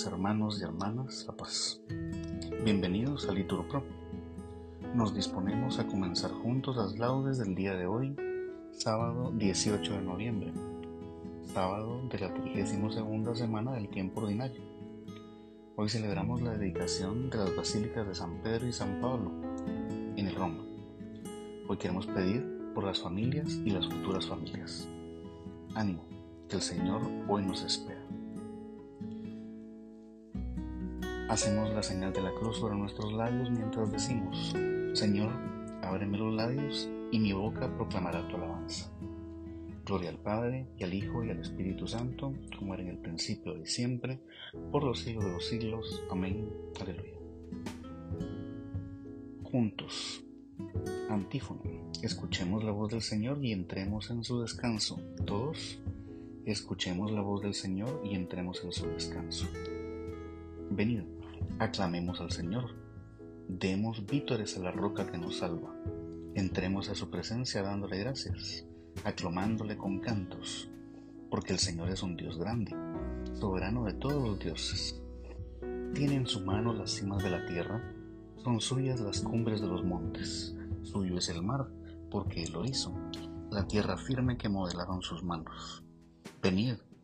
hermanos y hermanas, la paz. Bienvenidos a Liturpro. Nos disponemos a comenzar juntos las laudes del día de hoy, sábado 18 de noviembre, sábado de la 32 semana del tiempo ordinario. Hoy celebramos la dedicación de las basílicas de San Pedro y San Pablo en el Roma. Hoy queremos pedir por las familias y las futuras familias. Ánimo, que el Señor hoy nos espera. Hacemos la señal de la cruz sobre nuestros labios mientras decimos, Señor, ábreme los labios y mi boca proclamará tu alabanza. Gloria al Padre, y al Hijo, y al Espíritu Santo, como era en el principio y siempre, por los siglos de los siglos. Amén. Aleluya. Juntos. Antífono. Escuchemos la voz del Señor y entremos en su descanso. Todos. Escuchemos la voz del Señor y entremos en su descanso. Venid Aclamemos al Señor. Demos vítores a la roca que nos salva. Entremos a su presencia dándole gracias, aclamándole con cantos, porque el Señor es un Dios grande, soberano de todos los dioses. Tiene en su mano las cimas de la tierra, son suyas las cumbres de los montes, suyo es el mar, porque Él lo hizo, la tierra firme que modelaron sus manos. Venid,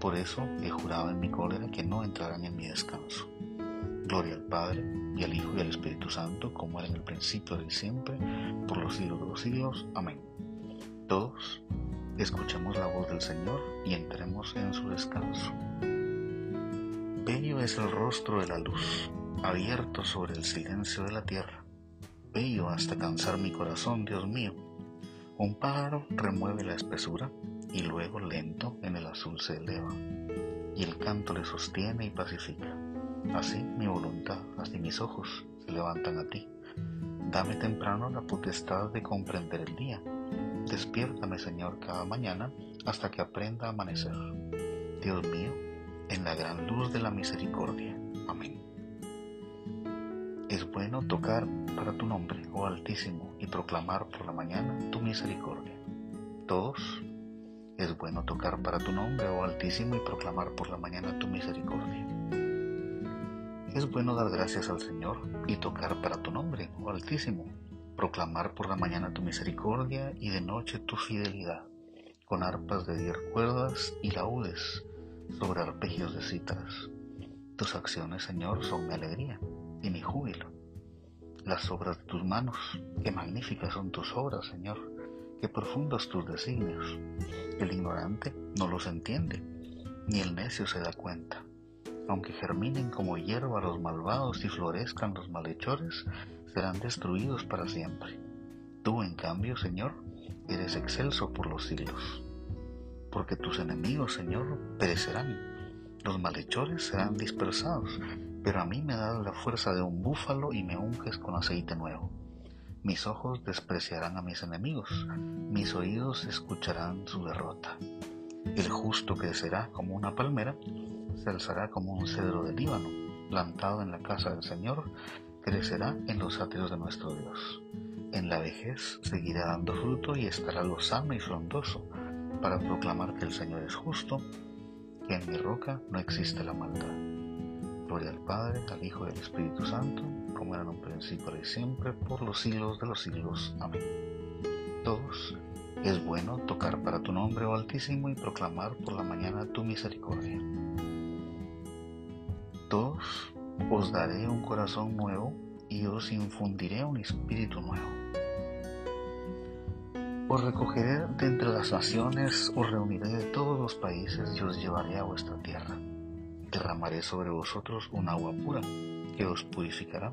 Por eso he jurado en mi cólera que no entrarán en mi descanso. Gloria al Padre, y al Hijo, y al Espíritu Santo, como era en el principio y siempre, por los siglos de los siglos. Amén. Todos escuchemos la voz del Señor y entremos en su descanso. Bello es el rostro de la luz, abierto sobre el silencio de la tierra. Bello hasta cansar mi corazón, Dios mío. Un pájaro remueve la espesura y luego lento en el azul se eleva, y el canto le sostiene y pacifica. Así mi voluntad, así mis ojos se levantan a ti. Dame temprano la potestad de comprender el día. Despiértame, Señor, cada mañana hasta que aprenda a amanecer. Dios mío, en la gran luz de la misericordia. Amén. Es bueno tocar para tu nombre, oh Altísimo, y proclamar por la mañana tu misericordia. Todos es bueno tocar para tu nombre, oh Altísimo, y proclamar por la mañana tu misericordia. Es bueno dar gracias al Señor y tocar para tu nombre, oh Altísimo, proclamar por la mañana tu misericordia y de noche tu fidelidad, con arpas de diez cuerdas y laúdes sobre arpegios de cítaras. Tus acciones, Señor, son mi alegría y mi júbilo. Las obras de tus manos, qué magníficas son tus obras, Señor qué profundos tus designios. El ignorante no los entiende, ni el necio se da cuenta. Aunque germinen como hierba los malvados y florezcan los malhechores, serán destruidos para siempre. Tú, en cambio, Señor, eres excelso por los siglos. Porque tus enemigos, Señor, perecerán. Los malhechores serán dispersados, pero a mí me das la fuerza de un búfalo y me unges con aceite nuevo. Mis ojos despreciarán a mis enemigos, mis oídos escucharán su derrota. El justo crecerá como una palmera, se alzará como un cedro de Líbano, plantado en la casa del Señor, crecerá en los atrios de nuestro Dios. En la vejez seguirá dando fruto y estará lozano y frondoso, para proclamar que el Señor es justo, que en mi roca no existe la maldad. Gloria al Padre, al Hijo y al Espíritu Santo, como era en un principio y siempre, por los siglos de los siglos. Amén. Todos, es bueno tocar para tu nombre, oh Altísimo, y proclamar por la mañana tu misericordia. Todos, os daré un corazón nuevo y os infundiré un espíritu nuevo. Os recogeré de entre las naciones, os reuniré de todos los países y os llevaré a vuestra tierra derramaré sobre vosotros un agua pura que os purificará.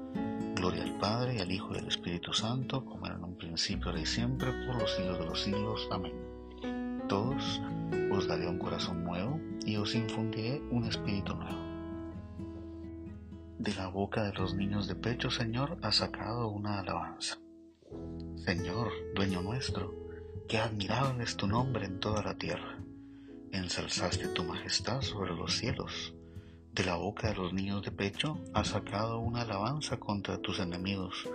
Gloria al Padre, al Hijo y al Espíritu Santo, como era en un principio, ahora y siempre, por los siglos de los siglos. Amén. Todos os daré un corazón nuevo y os infundiré un espíritu nuevo. De la boca de los niños de pecho, Señor, ha sacado una alabanza. Señor, dueño nuestro, qué admirable es tu nombre en toda la tierra. Ensalzaste tu majestad sobre los cielos de la boca de los niños de pecho has sacado una alabanza contra tus enemigos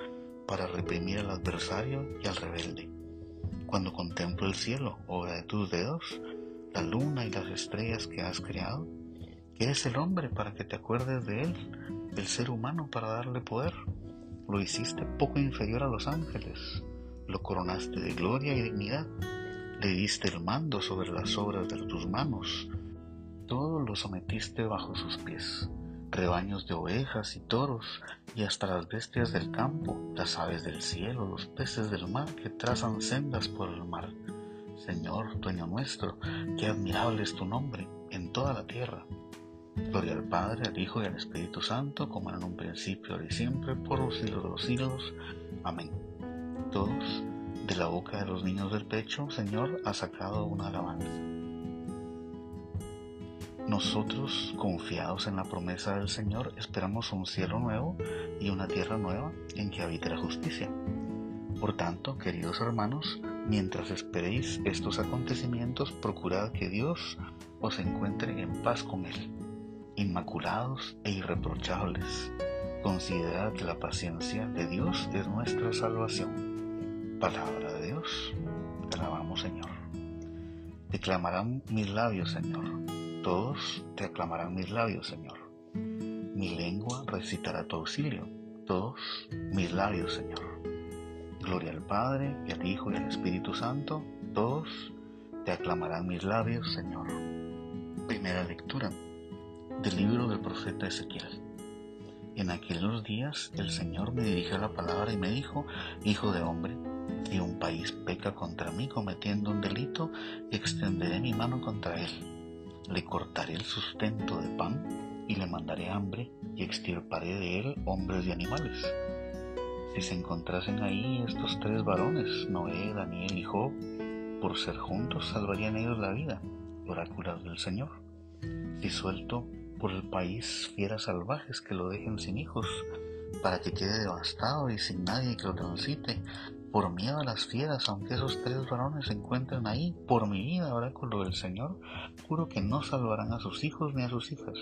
para reprimir al adversario y al rebelde. Cuando contemplo el cielo, obra de tus dedos, la luna y las estrellas que has creado, ¿qué es el hombre para que te acuerdes de él? El ser humano para darle poder. Lo hiciste poco inferior a los ángeles, lo coronaste de gloria y dignidad, le diste el mando sobre las obras de tus manos, todo lo sometiste bajo sus pies, rebaños de ovejas y toros, y hasta las bestias del campo, las aves del cielo, los peces del mar que trazan sendas por el mar. Señor, dueño nuestro, qué admirable es tu nombre en toda la tierra. Gloria al Padre, al Hijo y al Espíritu Santo, como en un principio, ahora y siempre, por los siglos de los siglos. Amén. Todos, de la boca de los niños del pecho, Señor, ha sacado una alabanza. Nosotros, confiados en la promesa del Señor, esperamos un cielo nuevo y una tierra nueva en que habite la justicia. Por tanto, queridos hermanos, mientras esperéis estos acontecimientos, procurad que Dios os encuentre en paz con Él, inmaculados e irreprochables. Considerad que la paciencia de Dios es nuestra salvación. Palabra de Dios. Te alabamos, Señor. Declamarán mis labios, Señor todos te aclamarán mis labios, Señor. Mi lengua recitará tu auxilio. Todos mis labios, Señor. Gloria al Padre, y al Hijo, y al Espíritu Santo. Todos te aclamarán mis labios, Señor. Primera lectura del libro del profeta Ezequiel. En aquellos días el Señor me dirigió la palabra y me dijo, Hijo de hombre, si un país peca contra mí cometiendo un delito, extenderé mi mano contra él le cortaré el sustento de pan y le mandaré hambre y extirparé de él hombres y animales. Si se encontrasen ahí estos tres varones, Noé, Daniel y Job, por ser juntos salvarían ellos la vida, oráculos del Señor. Si suelto por el país fieras salvajes que lo dejen sin hijos, para que quede devastado y sin nadie que lo transite, por miedo a las fieras, aunque esos tres varones se encuentren ahí, por mi vida, oráculo del Señor, juro que no salvarán a sus hijos ni a sus hijas.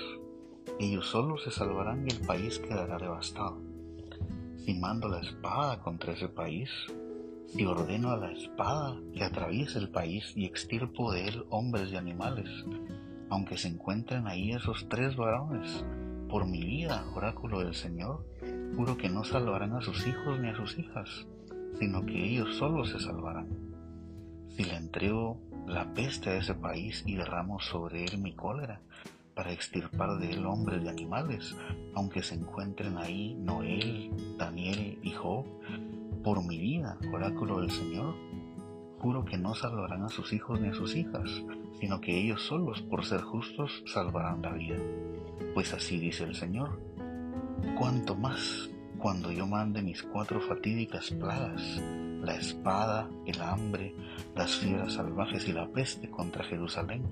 Ellos solos se salvarán y el país quedará devastado. Si mando la espada contra ese país, si ordeno a la espada que atraviese el país y extirpo de él hombres y animales, aunque se encuentren ahí esos tres varones, por mi vida, oráculo del Señor, juro que no salvarán a sus hijos ni a sus hijas sino que ellos solos se salvarán. Si le entrego la peste a ese país y derramo sobre él mi cólera, para extirpar de él hombres y animales, aunque se encuentren ahí Noel, Daniel y Job, por mi vida, oráculo del Señor, juro que no salvarán a sus hijos ni a sus hijas, sino que ellos solos, por ser justos, salvarán la vida. Pues así dice el Señor. Cuanto más cuando yo mande mis cuatro fatídicas plagas, la espada, el hambre, las fieras salvajes y la peste contra Jerusalén,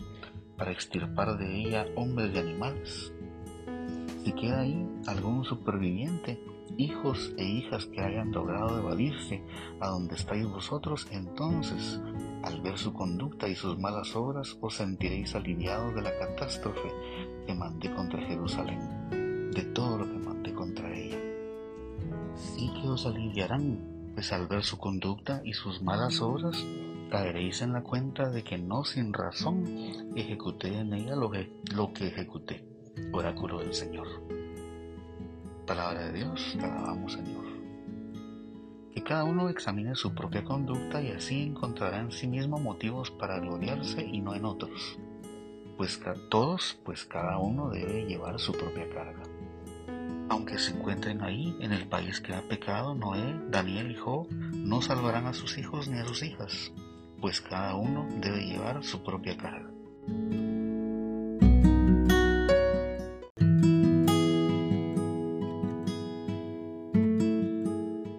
para extirpar de ella hombres y animales. Si queda ahí algún superviviente, hijos e hijas que hayan logrado evadirse a donde estáis vosotros, entonces, al ver su conducta y sus malas obras, os sentiréis aliviados de la catástrofe que mandé aliviarán, pues al ver su conducta y sus malas obras, caeréis en la cuenta de que no sin razón ejecuté en ella lo que, lo que ejecuté. Oráculo del Señor. Palabra de Dios, te alabamos Señor. Que cada uno examine su propia conducta y así encontrará en sí mismo motivos para gloriarse y no en otros. pues todos, pues cada uno debe llevar su propia carga. Aunque se encuentren ahí, en el país que ha pecado, Noé, Daniel y Job no salvarán a sus hijos ni a sus hijas, pues cada uno debe llevar su propia carga.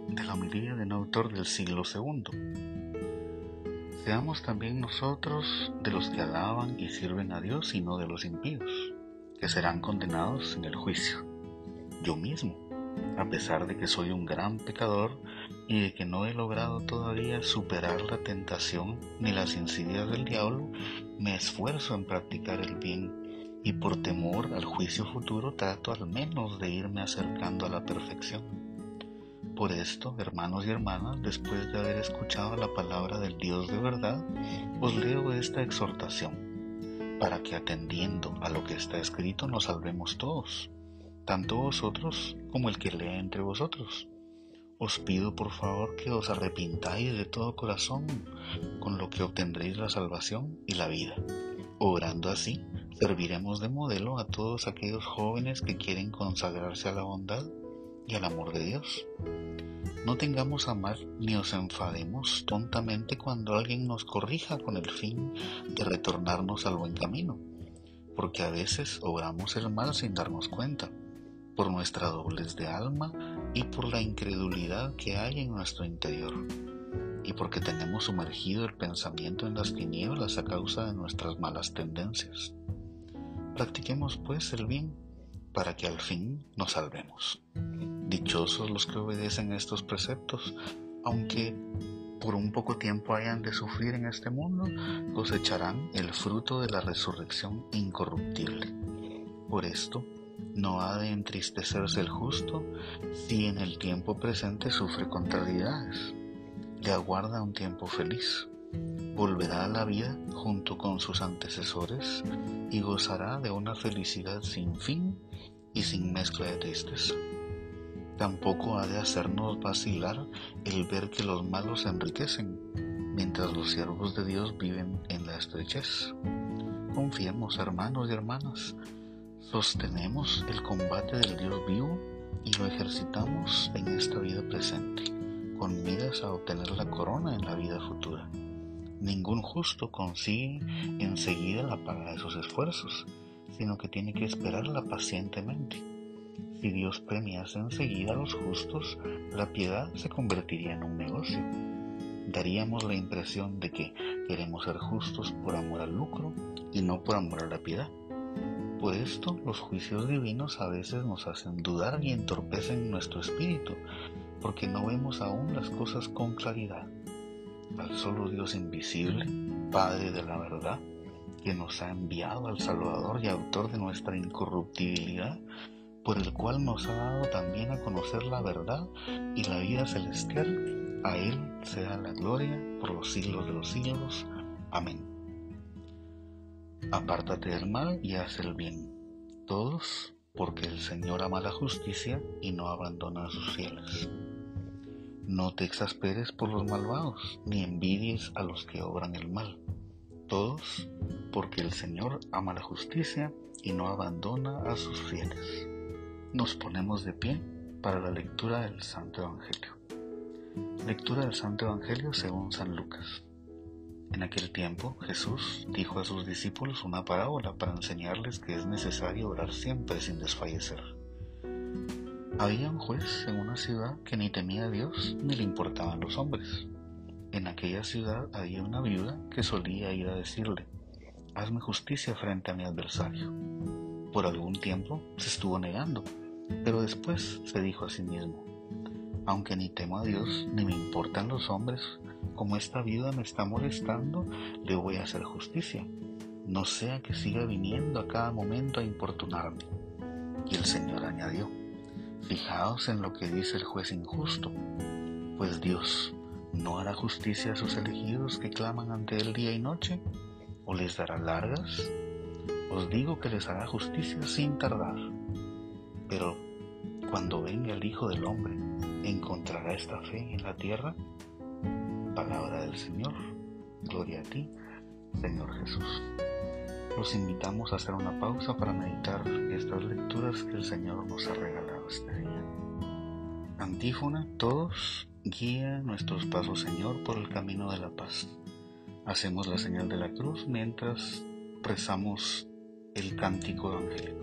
De la homilía de un autor del siglo II. Seamos también nosotros de los que alaban y sirven a Dios y no de los impíos, que serán condenados en el juicio. Yo mismo, a pesar de que soy un gran pecador y de que no he logrado todavía superar la tentación ni las insidias del diablo, me esfuerzo en practicar el bien y por temor al juicio futuro trato al menos de irme acercando a la perfección. Por esto, hermanos y hermanas, después de haber escuchado la palabra del Dios de verdad, os leo esta exhortación, para que atendiendo a lo que está escrito nos salvemos todos, tanto vosotros como el que lee entre vosotros. Os pido por favor que os arrepintáis de todo corazón, con lo que obtendréis la salvación y la vida. Orando así, serviremos de modelo a todos aquellos jóvenes que quieren consagrarse a la bondad y al amor de Dios. No tengamos a mal ni os enfademos tontamente cuando alguien nos corrija con el fin de retornarnos al buen camino, porque a veces obramos el mal sin darnos cuenta, por nuestra doblez de alma y por la incredulidad que hay en nuestro interior, y porque tenemos sumergido el pensamiento en las tinieblas a causa de nuestras malas tendencias. Practiquemos pues el bien para que al fin nos salvemos. Dichosos los que obedecen estos preceptos, aunque por un poco tiempo hayan de sufrir en este mundo, cosecharán el fruto de la resurrección incorruptible. Por esto, no ha de entristecerse el justo si en el tiempo presente sufre contrariedades. Le aguarda un tiempo feliz. Volverá a la vida junto con sus antecesores y gozará de una felicidad sin fin y sin mezcla de tristeza. Tampoco ha de hacernos vacilar el ver que los malos enriquecen, mientras los siervos de Dios viven en la estrechez. Confiemos, hermanos y hermanas, sostenemos el combate del Dios vivo y lo ejercitamos en esta vida presente, con miras a obtener la corona en la vida futura. Ningún justo consigue enseguida la paga de sus esfuerzos, sino que tiene que esperarla pacientemente si Dios premiase enseguida a los justos, la piedad se convertiría en un negocio. Daríamos la impresión de que queremos ser justos por amor al lucro y no por amor a la piedad. Por esto los juicios divinos a veces nos hacen dudar y entorpecen nuestro espíritu, porque no vemos aún las cosas con claridad. Al solo Dios invisible, Padre de la verdad, que nos ha enviado al Salvador y autor de nuestra incorruptibilidad, por el cual nos ha dado también a conocer la verdad y la vida celestial. A Él sea la gloria por los siglos de los siglos. Amén. Apártate del mal y haz el bien. Todos, porque el Señor ama la justicia y no abandona a sus fieles. No te exasperes por los malvados, ni envidies a los que obran el mal. Todos, porque el Señor ama la justicia y no abandona a sus fieles nos ponemos de pie para la lectura del Santo Evangelio. Lectura del Santo Evangelio según San Lucas. En aquel tiempo Jesús dijo a sus discípulos una parábola para enseñarles que es necesario orar siempre sin desfallecer. Había un juez en una ciudad que ni temía a Dios ni le importaban los hombres. En aquella ciudad había una viuda que solía ir a decirle, hazme justicia frente a mi adversario. Por algún tiempo se estuvo negando pero después se dijo a sí mismo, aunque ni temo a Dios, ni me importan los hombres, como esta viuda me está molestando, le voy a hacer justicia, no sea que siga viniendo a cada momento a importunarme. Y el Señor añadió, fijaos en lo que dice el juez injusto, pues Dios no hará justicia a sus elegidos que claman ante él día y noche, o les dará largas. Os digo que les hará justicia sin tardar. Pero cuando venga el Hijo del Hombre, ¿encontrará esta fe en la tierra? Palabra del Señor. Gloria a ti, Señor Jesús. Los invitamos a hacer una pausa para meditar estas lecturas que el Señor nos ha regalado este día. Antífona, todos guía nuestros pasos, Señor, por el camino de la paz. Hacemos la señal de la cruz mientras rezamos el cántico evangélico.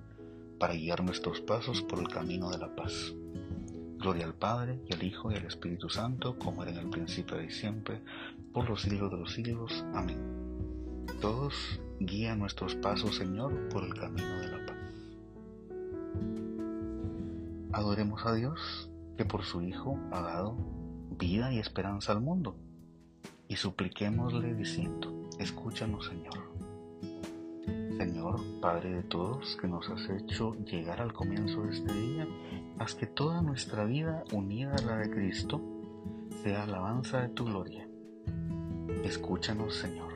para guiar nuestros pasos por el camino de la paz. Gloria al Padre, y al Hijo, y al Espíritu Santo, como era en el principio y siempre, por los siglos de los siglos. Amén. Todos guía nuestros pasos, Señor, por el camino de la paz. Adoremos a Dios, que por su Hijo ha dado vida y esperanza al mundo, y supliquémosle diciendo, escúchanos, Señor. Señor, Padre de todos, que nos has hecho llegar al comienzo de este día, haz que toda nuestra vida unida a la de Cristo sea alabanza de tu gloria. Escúchanos, Señor.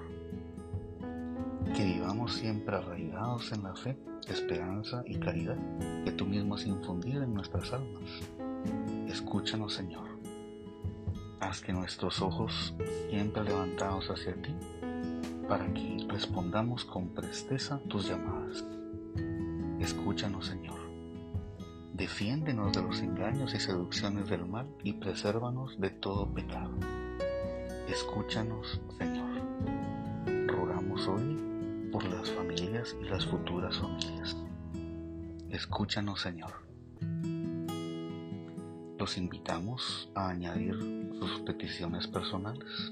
Que vivamos siempre arraigados en la fe, esperanza y caridad que tú mismo has infundido en nuestras almas. Escúchanos, Señor. Haz que nuestros ojos, siempre levantados hacia ti, para que respondamos con presteza tus llamadas. Escúchanos, Señor. Defiéndenos de los engaños y seducciones del mal y presérvanos de todo pecado. Escúchanos, Señor. Rogamos hoy por las familias y las futuras familias. Escúchanos, Señor. Los invitamos a añadir sus peticiones personales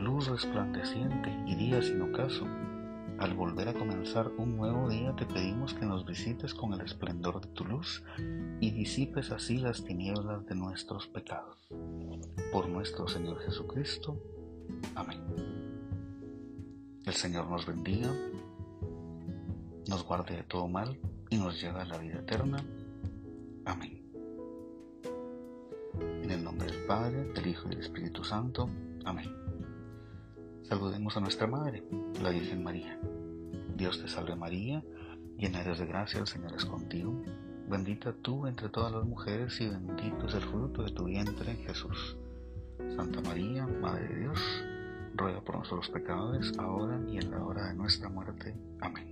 luz resplandeciente y día sin ocaso. Al volver a comenzar un nuevo día te pedimos que nos visites con el esplendor de tu luz y disipes así las tinieblas de nuestros pecados. Por nuestro Señor Jesucristo. Amén. El Señor nos bendiga, nos guarde de todo mal y nos lleve a la vida eterna. Amén. En el nombre del Padre, del Hijo y del Espíritu Santo. Amén. Saludemos a nuestra Madre, la Virgen María. Dios te salve María, llena eres de gracia, el Señor es contigo. Bendita tú entre todas las mujeres y bendito es el fruto de tu vientre, Jesús. Santa María, Madre de Dios, ruega por nosotros pecadores, ahora y en la hora de nuestra muerte. Amén.